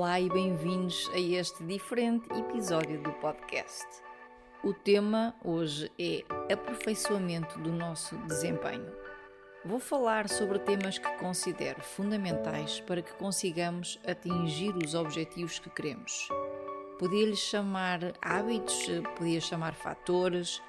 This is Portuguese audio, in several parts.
Olá e bem-vindos a este diferente episódio do podcast. O tema hoje é aperfeiçoamento do nosso desempenho. Vou falar sobre temas que considero fundamentais para que consigamos atingir os objetivos que queremos. Podia-lhes chamar hábitos, podia chamar fatores,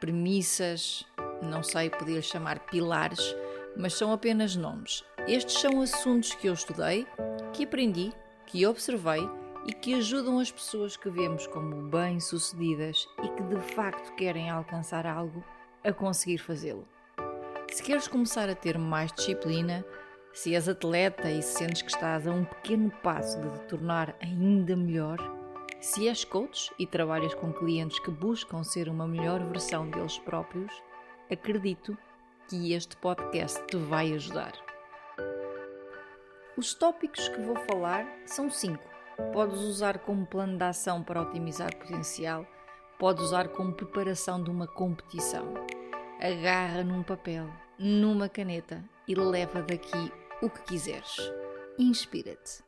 premissas, não sei, podia chamar pilares, mas são apenas nomes. Estes são assuntos que eu estudei, que aprendi que observei e que ajudam as pessoas que vemos como bem-sucedidas e que de facto querem alcançar algo a conseguir fazê-lo. Se queres começar a ter mais disciplina, se és atleta e sentes que estás a um pequeno passo de te tornar ainda melhor, se és coach e trabalhas com clientes que buscam ser uma melhor versão deles próprios, acredito que este podcast te vai ajudar. Os tópicos que vou falar são cinco. Podes usar como plano de ação para otimizar potencial, podes usar como preparação de uma competição. Agarra num papel, numa caneta e leva daqui o que quiseres. Inspira-te.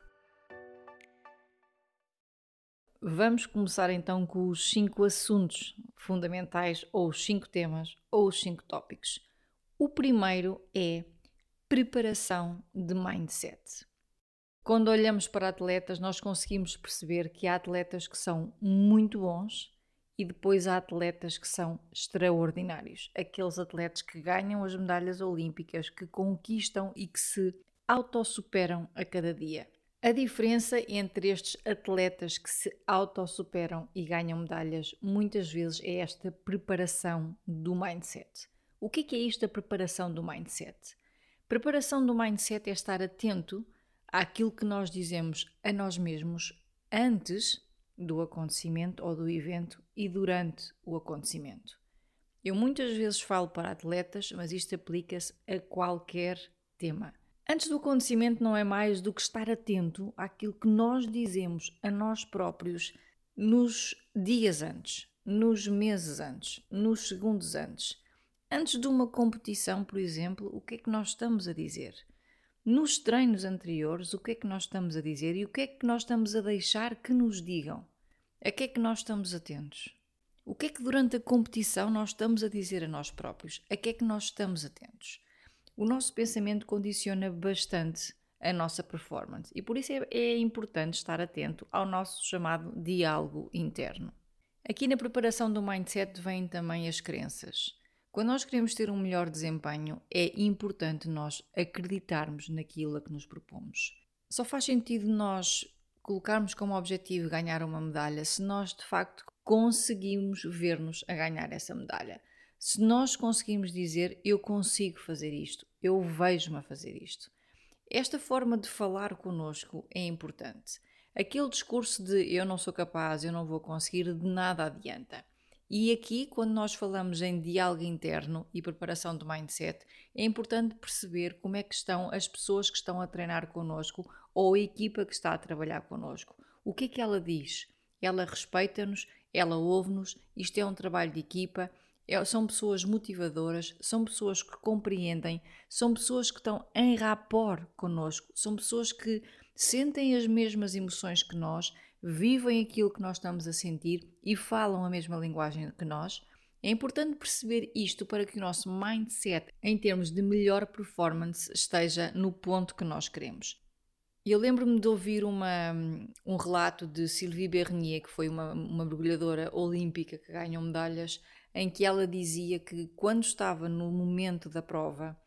Vamos começar então com os cinco assuntos fundamentais, ou os cinco temas, ou os cinco tópicos. O primeiro é preparação de mindset. Quando olhamos para atletas, nós conseguimos perceber que há atletas que são muito bons e depois há atletas que são extraordinários. Aqueles atletas que ganham as medalhas olímpicas, que conquistam e que se autossuperam a cada dia. A diferença entre estes atletas que se autossuperam e ganham medalhas muitas vezes é esta preparação do mindset. O que é, é isto da preparação do mindset? Preparação do mindset é estar atento àquilo que nós dizemos a nós mesmos antes do acontecimento ou do evento e durante o acontecimento. Eu muitas vezes falo para atletas, mas isto aplica-se a qualquer tema. Antes do acontecimento não é mais do que estar atento àquilo que nós dizemos a nós próprios nos dias antes, nos meses antes, nos segundos antes. Antes de uma competição, por exemplo, o que é que nós estamos a dizer? Nos treinos anteriores, o que é que nós estamos a dizer e o que é que nós estamos a deixar que nos digam? A que é que nós estamos atentos? O que é que durante a competição nós estamos a dizer a nós próprios? A que é que nós estamos atentos? O nosso pensamento condiciona bastante a nossa performance e por isso é, é importante estar atento ao nosso chamado diálogo interno. Aqui na preparação do mindset vêm também as crenças. Quando nós queremos ter um melhor desempenho, é importante nós acreditarmos naquilo a que nos propomos. Só faz sentido nós colocarmos como objetivo ganhar uma medalha se nós de facto conseguimos ver-nos a ganhar essa medalha. Se nós conseguimos dizer eu consigo fazer isto, eu vejo-me a fazer isto. Esta forma de falar connosco é importante. Aquele discurso de eu não sou capaz, eu não vou conseguir, de nada adianta. E aqui, quando nós falamos em diálogo interno e preparação do mindset, é importante perceber como é que estão as pessoas que estão a treinar connosco ou a equipa que está a trabalhar connosco. O que é que ela diz? Ela respeita-nos, ela ouve-nos, isto é um trabalho de equipa, é, são pessoas motivadoras, são pessoas que compreendem, são pessoas que estão em rapport connosco, são pessoas que sentem as mesmas emoções que nós vivem aquilo que nós estamos a sentir e falam a mesma linguagem que nós. É importante perceber isto para que o nosso mindset, em termos de melhor performance, esteja no ponto que nós queremos. Eu lembro-me de ouvir uma, um relato de Sylvie Bernier, que foi uma, uma mergulhadora olímpica que ganhou medalhas, em que ela dizia que quando estava no momento da prova,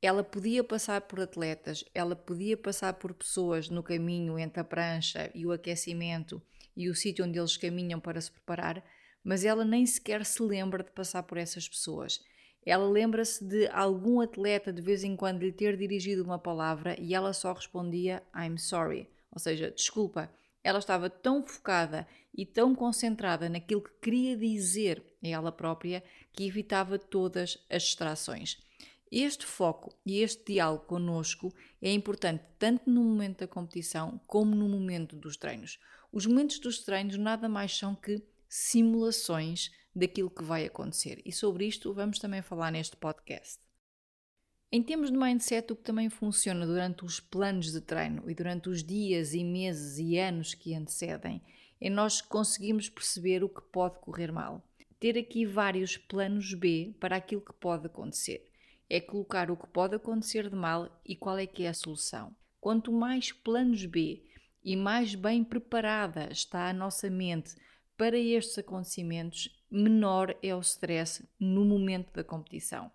ela podia passar por atletas, ela podia passar por pessoas no caminho entre a prancha e o aquecimento e o sítio onde eles caminham para se preparar, mas ela nem sequer se lembra de passar por essas pessoas. Ela lembra-se de algum atleta de vez em quando lhe ter dirigido uma palavra e ela só respondia I'm sorry, ou seja, desculpa. Ela estava tão focada e tão concentrada naquilo que queria dizer a ela própria que evitava todas as distrações. Este foco e este diálogo connosco é importante tanto no momento da competição como no momento dos treinos. Os momentos dos treinos nada mais são que simulações daquilo que vai acontecer e sobre isto vamos também falar neste podcast. Em termos de mindset, o que também funciona durante os planos de treino e durante os dias e meses e anos que antecedem é nós conseguimos perceber o que pode correr mal. Ter aqui vários planos B para aquilo que pode acontecer é colocar o que pode acontecer de mal e qual é que é a solução. Quanto mais planos B e mais bem preparada está a nossa mente para estes acontecimentos, menor é o stress no momento da competição.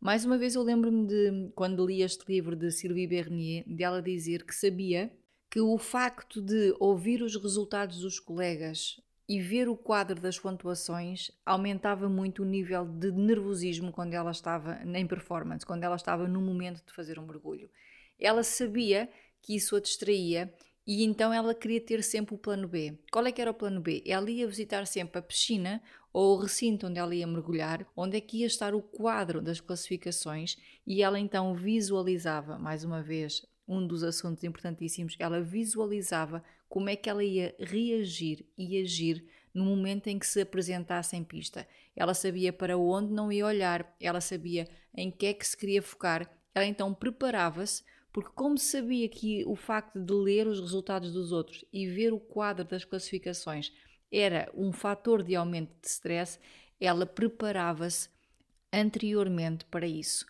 Mais uma vez eu lembro-me de quando li este livro de Sylvie Bernier, dela dizer que sabia que o facto de ouvir os resultados dos colegas e ver o quadro das pontuações aumentava muito o nível de nervosismo quando ela estava em performance, quando ela estava no momento de fazer um mergulho. Ela sabia que isso a distraía e então ela queria ter sempre o plano B. Qual é que era o plano B? Ela ia visitar sempre a piscina ou o recinto onde ela ia mergulhar, onde é que ia estar o quadro das classificações e ela então visualizava, mais uma vez, um dos assuntos importantíssimos, ela visualizava como é que ela ia reagir e agir no momento em que se apresentasse em pista. Ela sabia para onde não ia olhar, ela sabia em que é que se queria focar, ela então preparava-se, porque como sabia que o facto de ler os resultados dos outros e ver o quadro das classificações era um fator de aumento de stress, ela preparava-se anteriormente para isso.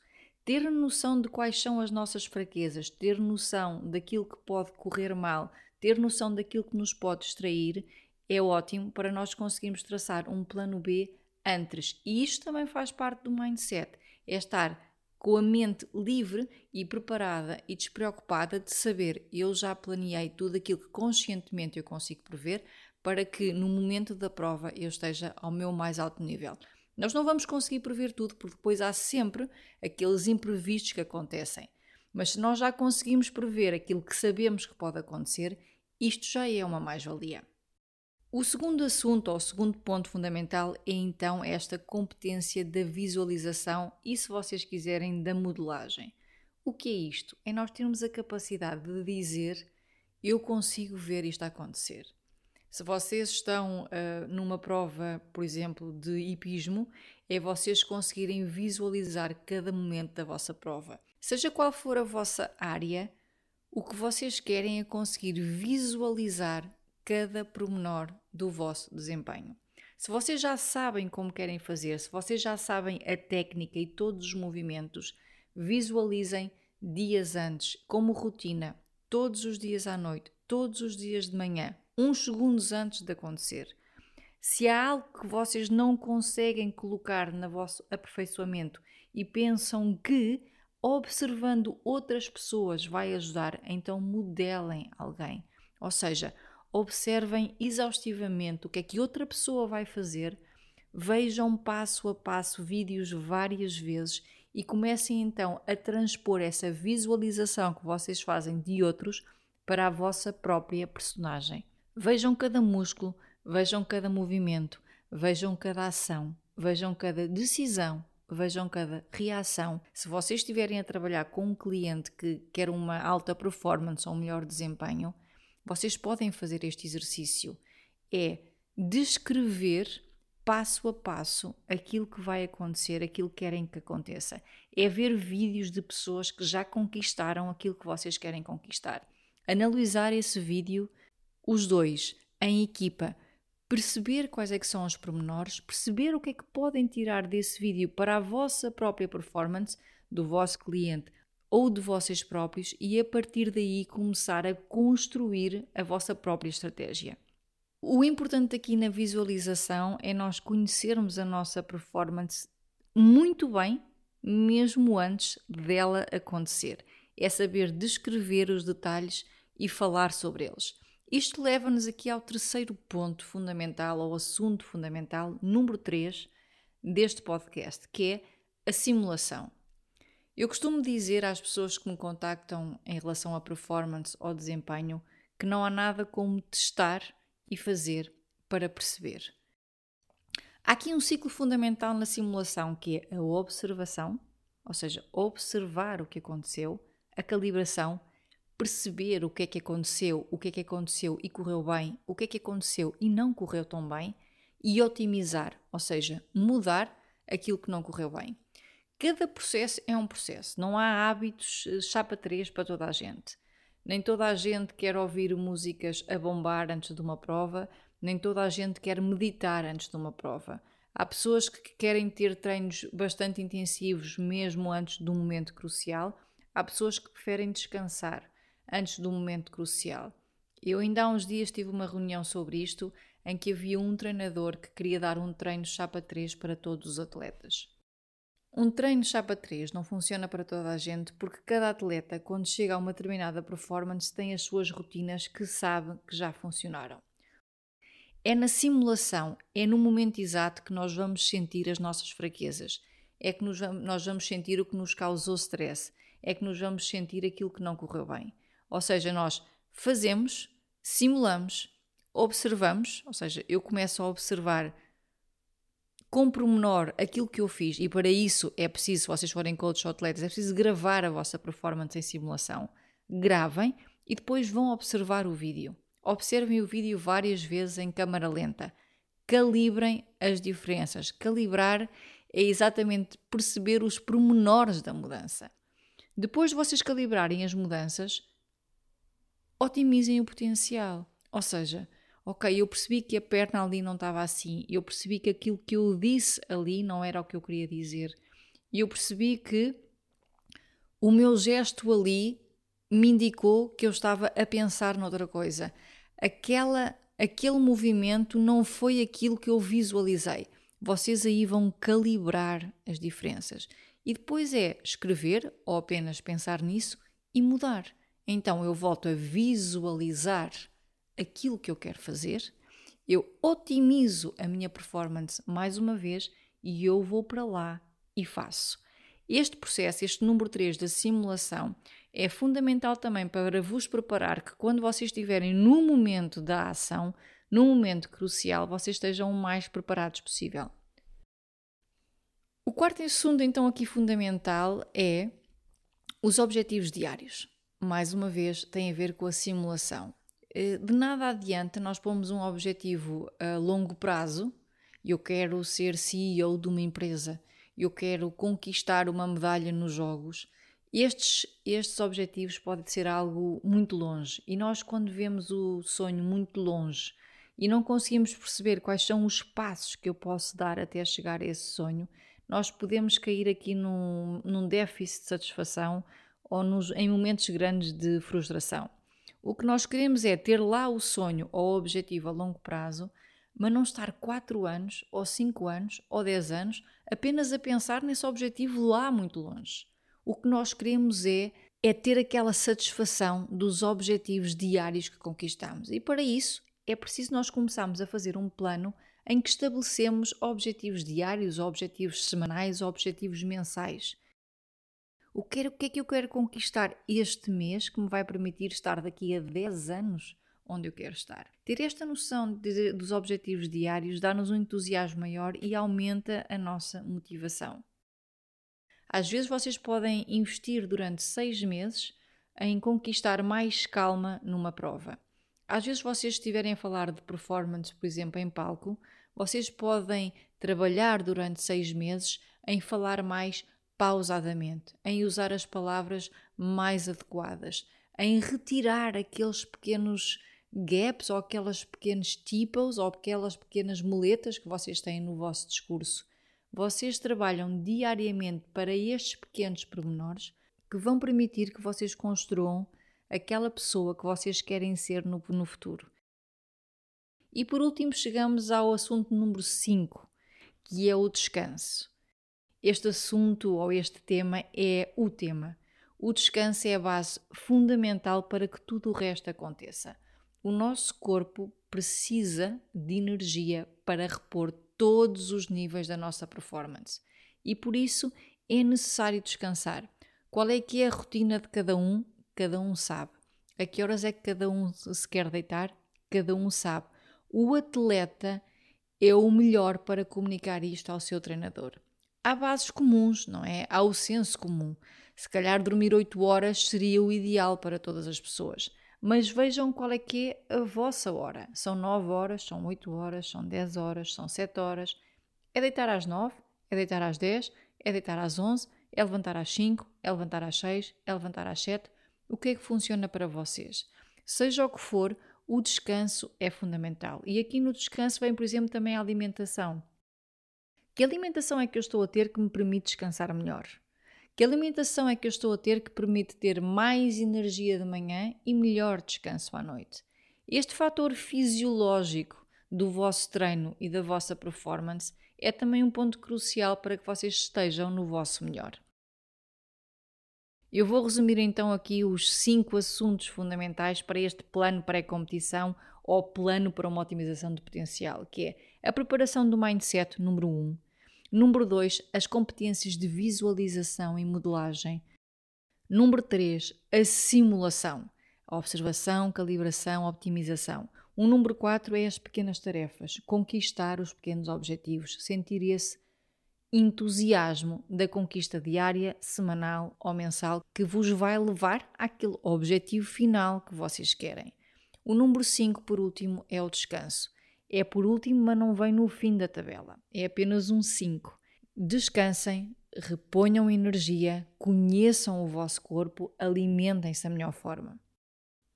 Ter noção de quais são as nossas fraquezas, ter noção daquilo que pode correr mal, ter noção daquilo que nos pode distrair é ótimo para nós conseguirmos traçar um plano B antes. E isto também faz parte do mindset, é estar com a mente livre e preparada e despreocupada de saber eu já planeei tudo aquilo que conscientemente eu consigo prever para que no momento da prova eu esteja ao meu mais alto nível. Nós não vamos conseguir prever tudo, porque depois há sempre aqueles imprevistos que acontecem. Mas se nós já conseguimos prever aquilo que sabemos que pode acontecer, isto já é uma mais-valia. O segundo assunto, ou o segundo ponto fundamental, é então esta competência da visualização e, se vocês quiserem, da modelagem. O que é isto? É nós termos a capacidade de dizer eu consigo ver isto acontecer. Se vocês estão uh, numa prova, por exemplo, de hipismo, é vocês conseguirem visualizar cada momento da vossa prova. Seja qual for a vossa área, o que vocês querem é conseguir visualizar cada pormenor do vosso desempenho. Se vocês já sabem como querem fazer, se vocês já sabem a técnica e todos os movimentos, visualizem dias antes, como rotina, todos os dias à noite, todos os dias de manhã, uns segundos antes de acontecer. Se há algo que vocês não conseguem colocar no vosso aperfeiçoamento e pensam que observando outras pessoas vai ajudar, então modelem alguém. Ou seja, observem exaustivamente o que é que outra pessoa vai fazer, vejam passo a passo vídeos várias vezes e comecem então a transpor essa visualização que vocês fazem de outros para a vossa própria personagem. Vejam cada músculo, vejam cada movimento, vejam cada ação, vejam cada decisão, vejam cada reação. Se vocês estiverem a trabalhar com um cliente que quer uma alta performance ou um melhor desempenho, vocês podem fazer este exercício. É descrever passo a passo aquilo que vai acontecer, aquilo que querem que aconteça. É ver vídeos de pessoas que já conquistaram aquilo que vocês querem conquistar. Analisar esse vídeo, os dois, em equipa, perceber quais é que são os pormenores, perceber o que é que podem tirar desse vídeo para a vossa própria performance, do vosso cliente ou de vocês próprios e a partir daí começar a construir a vossa própria estratégia. O importante aqui na visualização é nós conhecermos a nossa performance muito bem mesmo antes dela acontecer. É saber descrever os detalhes e falar sobre eles. Isto leva-nos aqui ao terceiro ponto fundamental, ao assunto fundamental, número 3 deste podcast, que é a simulação. Eu costumo dizer às pessoas que me contactam em relação à performance ou desempenho que não há nada como testar e fazer para perceber. Há aqui um ciclo fundamental na simulação que é a observação, ou seja, observar o que aconteceu, a calibração perceber o que é que aconteceu, o que é que aconteceu e correu bem, o que é que aconteceu e não correu tão bem, e otimizar, ou seja, mudar aquilo que não correu bem. Cada processo é um processo, não há hábitos eh, chapa 3 para toda a gente. Nem toda a gente quer ouvir músicas a bombar antes de uma prova, nem toda a gente quer meditar antes de uma prova. Há pessoas que querem ter treinos bastante intensivos mesmo antes de um momento crucial, há pessoas que preferem descansar antes do momento crucial. Eu ainda há uns dias tive uma reunião sobre isto em que havia um treinador que queria dar um treino chapa 3 para todos os atletas. Um treino chapa 3 não funciona para toda a gente porque cada atleta, quando chega a uma determinada performance, tem as suas rotinas que sabe que já funcionaram. É na simulação, é no momento exato que nós vamos sentir as nossas fraquezas, é que nos, nós vamos sentir o que nos causou stress, é que nos vamos sentir aquilo que não correu bem. Ou seja, nós fazemos, simulamos, observamos, ou seja, eu começo a observar com pormenor aquilo que eu fiz, e para isso é preciso, se vocês forem coaches ou atletas, é preciso gravar a vossa performance em simulação. Gravem e depois vão observar o vídeo. Observem o vídeo várias vezes em câmara lenta. Calibrem as diferenças. Calibrar é exatamente perceber os pormenores da mudança. Depois de vocês calibrarem as mudanças, otimizem o potencial. Ou seja, ok, eu percebi que a perna ali não estava assim, eu percebi que aquilo que eu disse ali não era o que eu queria dizer, e eu percebi que o meu gesto ali me indicou que eu estava a pensar noutra coisa. Aquela, aquele movimento não foi aquilo que eu visualizei. Vocês aí vão calibrar as diferenças. E depois é escrever ou apenas pensar nisso e mudar. Então eu volto a visualizar aquilo que eu quero fazer, eu otimizo a minha performance mais uma vez e eu vou para lá e faço. Este processo, este número 3 da simulação, é fundamental também para vos preparar que quando vocês estiverem no momento da ação, no momento crucial, vocês estejam o mais preparados possível. O quarto assunto, então, aqui fundamental é os objetivos diários mais uma vez, tem a ver com a simulação. Eh, de nada adianta nós pomos um objetivo a longo prazo. Eu quero ser CEO de uma empresa, eu quero conquistar uma medalha nos jogos. Estes, estes objetivos podem ser algo muito longe e nós, quando vemos o sonho muito longe e não conseguimos perceber quais são os passos que eu posso dar até chegar a esse sonho, nós podemos cair aqui num, num déficit de satisfação ou nos, em momentos grandes de frustração. O que nós queremos é ter lá o sonho ou o objetivo a longo prazo, mas não estar 4 anos, ou 5 anos, ou 10 anos apenas a pensar nesse objetivo lá muito longe. O que nós queremos é, é ter aquela satisfação dos objetivos diários que conquistamos. E para isso é preciso nós começarmos a fazer um plano em que estabelecemos objetivos diários, objetivos semanais, objetivos mensais. O que, o que é que eu quero conquistar este mês que me vai permitir estar daqui a 10 anos onde eu quero estar? Ter esta noção de, dos objetivos diários dá-nos um entusiasmo maior e aumenta a nossa motivação. Às vezes vocês podem investir durante seis meses em conquistar mais calma numa prova. Às vezes vocês estiverem a falar de performance, por exemplo, em palco, vocês podem trabalhar durante seis meses em falar mais pausadamente, em usar as palavras mais adequadas, em retirar aqueles pequenos gaps ou aquelas pequenos typos ou aquelas pequenas muletas que vocês têm no vosso discurso. Vocês trabalham diariamente para estes pequenos pormenores que vão permitir que vocês construam aquela pessoa que vocês querem ser no, no futuro. E por último, chegamos ao assunto número 5, que é o descanso. Este assunto ou este tema é o tema. O descanso é a base fundamental para que tudo o resto aconteça. O nosso corpo precisa de energia para repor todos os níveis da nossa performance e por isso é necessário descansar. Qual é que é a rotina de cada um? Cada um sabe. A que horas é que cada um se quer deitar? Cada um sabe. O atleta é o melhor para comunicar isto ao seu treinador. Há bases comuns, não é? Há o senso comum. Se calhar dormir 8 horas seria o ideal para todas as pessoas. Mas vejam qual é que é a vossa hora. São 9 horas, são 8 horas, são 10 horas, são 7 horas. É deitar às 9, é deitar às 10, é deitar às 11, é levantar às 5, é levantar às 6, é levantar às 7. O que é que funciona para vocês? Seja o que for, o descanso é fundamental. E aqui no descanso vem, por exemplo, também a alimentação. Que alimentação é que eu estou a ter que me permite descansar melhor? Que alimentação é que eu estou a ter que permite ter mais energia de manhã e melhor descanso à noite? Este fator fisiológico do vosso treino e da vossa performance é também um ponto crucial para que vocês estejam no vosso melhor. Eu vou resumir então aqui os cinco assuntos fundamentais para este plano pré-competição ou plano para uma otimização de potencial, que é a preparação do mindset número 1, um, Número 2, as competências de visualização e modelagem. Número 3, a simulação, observação, calibração, optimização. O número 4 é as pequenas tarefas, conquistar os pequenos objetivos, sentir esse entusiasmo da conquista diária, semanal ou mensal que vos vai levar àquele objetivo final que vocês querem. O número 5, por último, é o descanso. É por último, mas não vem no fim da tabela. É apenas um 5. Descansem, reponham energia, conheçam o vosso corpo, alimentem-se da melhor forma.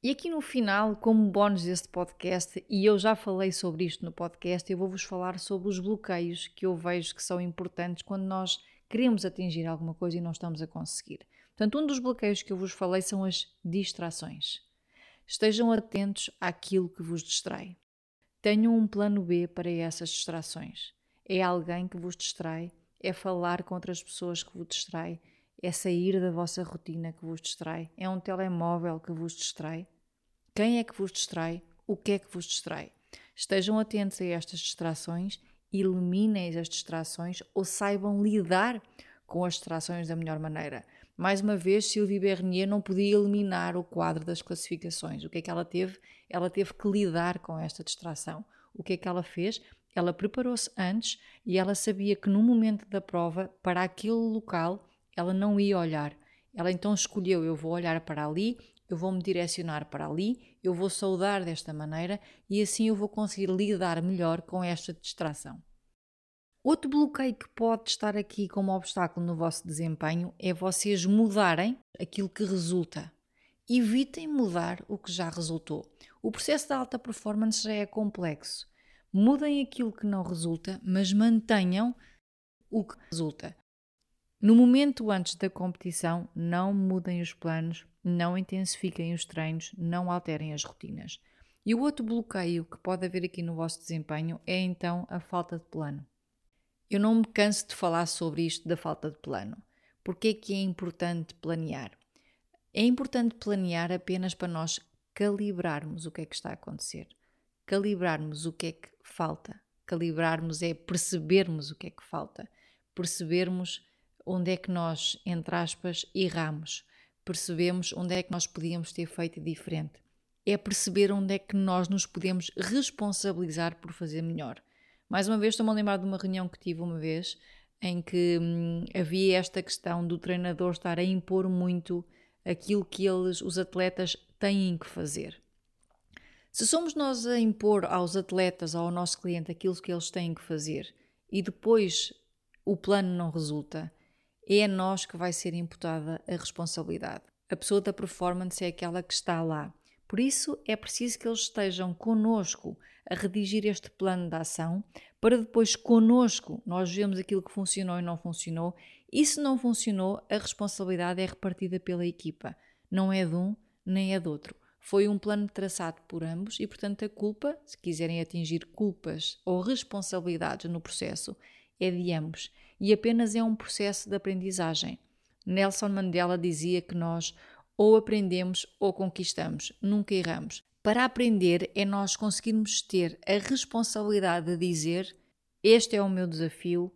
E aqui no final, como bónus deste podcast, e eu já falei sobre isto no podcast, eu vou-vos falar sobre os bloqueios que eu vejo que são importantes quando nós queremos atingir alguma coisa e não estamos a conseguir. Portanto, um dos bloqueios que eu vos falei são as distrações. Estejam atentos àquilo que vos distrai. Tenham um plano B para essas distrações. É alguém que vos distrai, é falar com outras pessoas que vos distrai, é sair da vossa rotina que vos distrai, é um telemóvel que vos distrai. Quem é que vos distrai? O que é que vos distrai? Estejam atentos a estas distrações, eliminem as distrações ou saibam lidar com as distrações da melhor maneira. Mais uma vez, Sylvie Bernier não podia eliminar o quadro das classificações. O que é que ela teve? Ela teve que lidar com esta distração. O que é que ela fez? Ela preparou-se antes e ela sabia que no momento da prova, para aquele local, ela não ia olhar. Ela então escolheu: eu vou olhar para ali, eu vou me direcionar para ali, eu vou saudar desta maneira e assim eu vou conseguir lidar melhor com esta distração. Outro bloqueio que pode estar aqui como obstáculo no vosso desempenho é vocês mudarem aquilo que resulta. Evitem mudar o que já resultou. O processo da alta performance já é complexo. Mudem aquilo que não resulta, mas mantenham o que resulta. No momento antes da competição, não mudem os planos, não intensifiquem os treinos, não alterem as rotinas. E o outro bloqueio que pode haver aqui no vosso desempenho é então a falta de plano. Eu não me canso de falar sobre isto da falta de plano. Porque é que é importante planear? É importante planear apenas para nós calibrarmos o que é que está a acontecer, calibrarmos o que é que falta. Calibrarmos é percebermos o que é que falta, percebermos onde é que nós, entre aspas, erramos, percebemos onde é que nós podíamos ter feito diferente. É perceber onde é que nós nos podemos responsabilizar por fazer melhor. Mais uma vez, estou-me a lembrar de uma reunião que tive uma vez em que hum, havia esta questão do treinador estar a impor muito aquilo que eles, os atletas, têm que fazer. Se somos nós a impor aos atletas, ao nosso cliente, aquilo que eles têm que fazer e depois o plano não resulta, é a nós que vai ser imputada a responsabilidade. A pessoa da performance é aquela que está lá. Por isso é preciso que eles estejam conosco a redigir este plano de ação para depois conosco nós vemos aquilo que funcionou e não funcionou. E se não funcionou, a responsabilidade é repartida pela equipa, não é de um nem é do outro. Foi um plano traçado por ambos e, portanto, a culpa, se quiserem atingir culpas ou responsabilidades no processo, é de ambos e apenas é um processo de aprendizagem. Nelson Mandela dizia que nós ou aprendemos ou conquistamos, nunca erramos. Para aprender é nós conseguirmos ter a responsabilidade de dizer: Este é o meu desafio,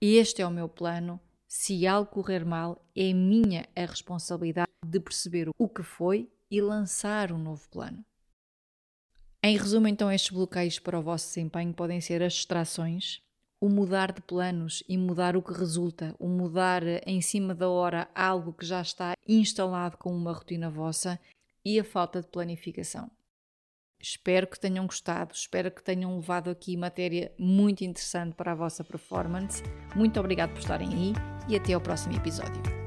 este é o meu plano. Se algo correr mal, é minha a responsabilidade de perceber o que foi e lançar um novo plano. Em resumo, então, estes bloqueios para o vosso desempenho podem ser as distrações, o mudar de planos e mudar o que resulta, o mudar em cima da hora algo que já está instalado com uma rotina vossa e a falta de planificação. Espero que tenham gostado, espero que tenham levado aqui matéria muito interessante para a vossa performance. Muito obrigado por estarem aí e até ao próximo episódio.